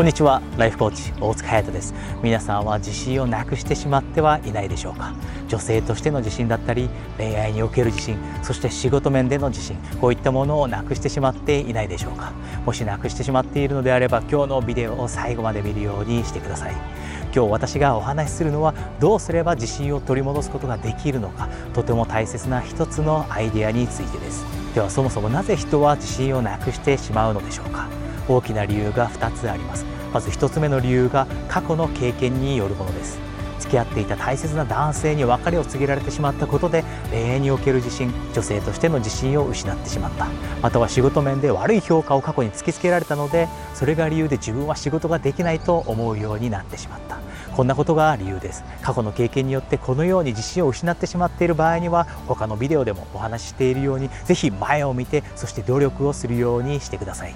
こんにちは。ライフコーチ大塚隼人です。皆さんは自信をなくしてしまってはいないでしょうか。女性としての自信だったり恋愛における自信そして仕事面での自信こういったものをなくしてしまっていないでしょうか。もしなくしてしまっているのであれば今日のビデオを最後まで見るようにしてください。今日私がお話しするのはどうすれば自信を取り戻すことができるのか。とても大切な一つのアイデアについてです。ではそもそもなぜ人は自信をなくしてしまうのでしょうか。大きな理由が2つあります。まず1つ目の理由が過去の経験によるものです。付き合っていた大切な男性に別れを告げられてしまったことで恋愛における自信女性としての自信を失ってしまった。または仕事面で悪い評価を過去に突きつけられたのでそれが理由で自分は仕事ができないと思うようになってしまった。こんなことが理由です。過去の経験によってこのように自信を失ってしまっている場合には他のビデオでもお話ししているようにぜひ前を見てそして努力をするようにしてください。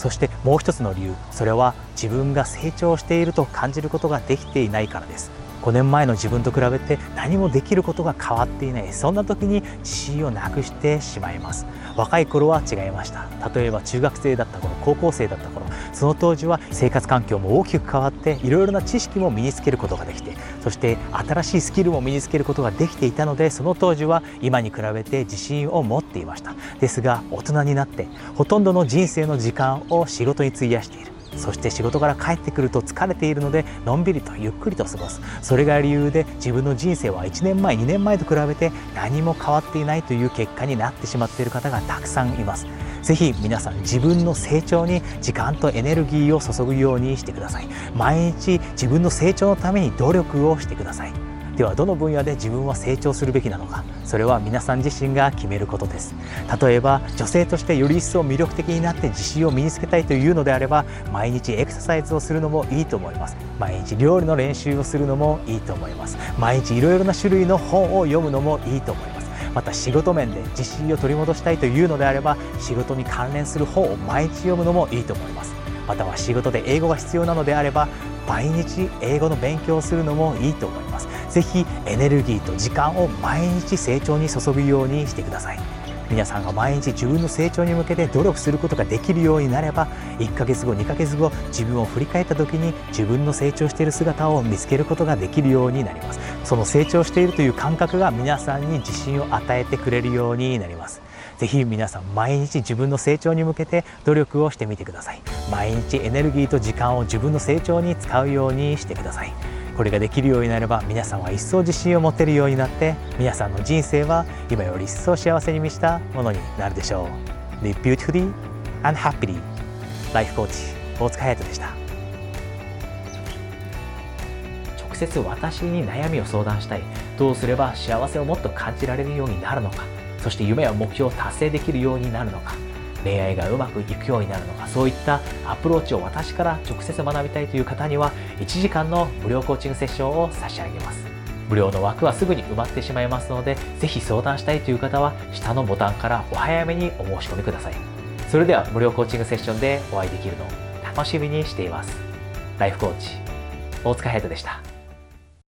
そしてもう一つの理由それは自分が成長していると感じることができていないからです。5年前の自分と比べて何もできることが変わっていない。そんな時に自信をなくしてしまいます。若い頃は違いました。例えば中学生だった頃高校生だった頃その当時は生活環境も大きく変わっていろいろな知識も身につけることができてそして新しいスキルも身につけることができていたのでその当時は今に比べて自信を持っていました。ですが大人になってほとんどの人生の時間を仕事に費やしている。そして仕事から帰ってくると疲れているのでのんびりとゆっくりと過ごす。それが理由で自分の人生は1年前2年前と比べて何も変わっていないという結果になってしまっている方がたくさんいます。ぜひ皆さん自分の成長に時間とエネルギーを注ぐようにしてください。毎日自分の成長のために努力をしてください。ではどの分野で自分は成長するべきなのか。それは皆さん自身が決めることです。例えば女性としてより一層魅力的になって自信を身につけたいというのであれば毎日エクササイズをするのもいいと思います。毎日料理の練習をするのもいいと思います。毎日いろいろな種類の本を読むのもいいと思います。また仕事面で自信を取り戻したいというのであれば仕事に関連する本を毎日読むのもいいと思います。または仕事で英語が必要なのであれば毎日英語の勉強をするのもいいと思います。ぜひエネルギーと時間を毎日成長に注ぐようにしてください。皆さんが毎日自分の成長に向けて努力することができるようになれば1ヶ月後2ヶ月後自分を振り返った時に自分の成長している姿を見つけることができるようになります。その成長しているという感覚が皆さんに自信を与えてくれるようになります。ぜひ皆さん毎日自分の成長に向けて努力をしてみてください。毎日エネルギーと時間を自分の成長に使うようにしてください。これができるようになれば皆さんは一層自信を持てるようになって皆さんの人生は今より一層幸せに満ちたものになるでしょう。Live beautifully and happily ライフコーチ大塚隼人でした。直接私に悩みを相談したい。どうすれば幸せをもっと感じられるようになるのか。そして夢や目標を達成できるようになるのか。恋愛がうまくいくようになるのかそういったアプローチを私から直接学びたいという方には1時間の無料コーチングセッションを差し上げます。無料の枠はすぐに埋まってしまいますのでぜひ相談したいという方は下のボタンからお早めにお申し込みください。それでは無料コーチングセッションでお会いできるのを楽しみにしています。ライフコーチ大塚隼人でした。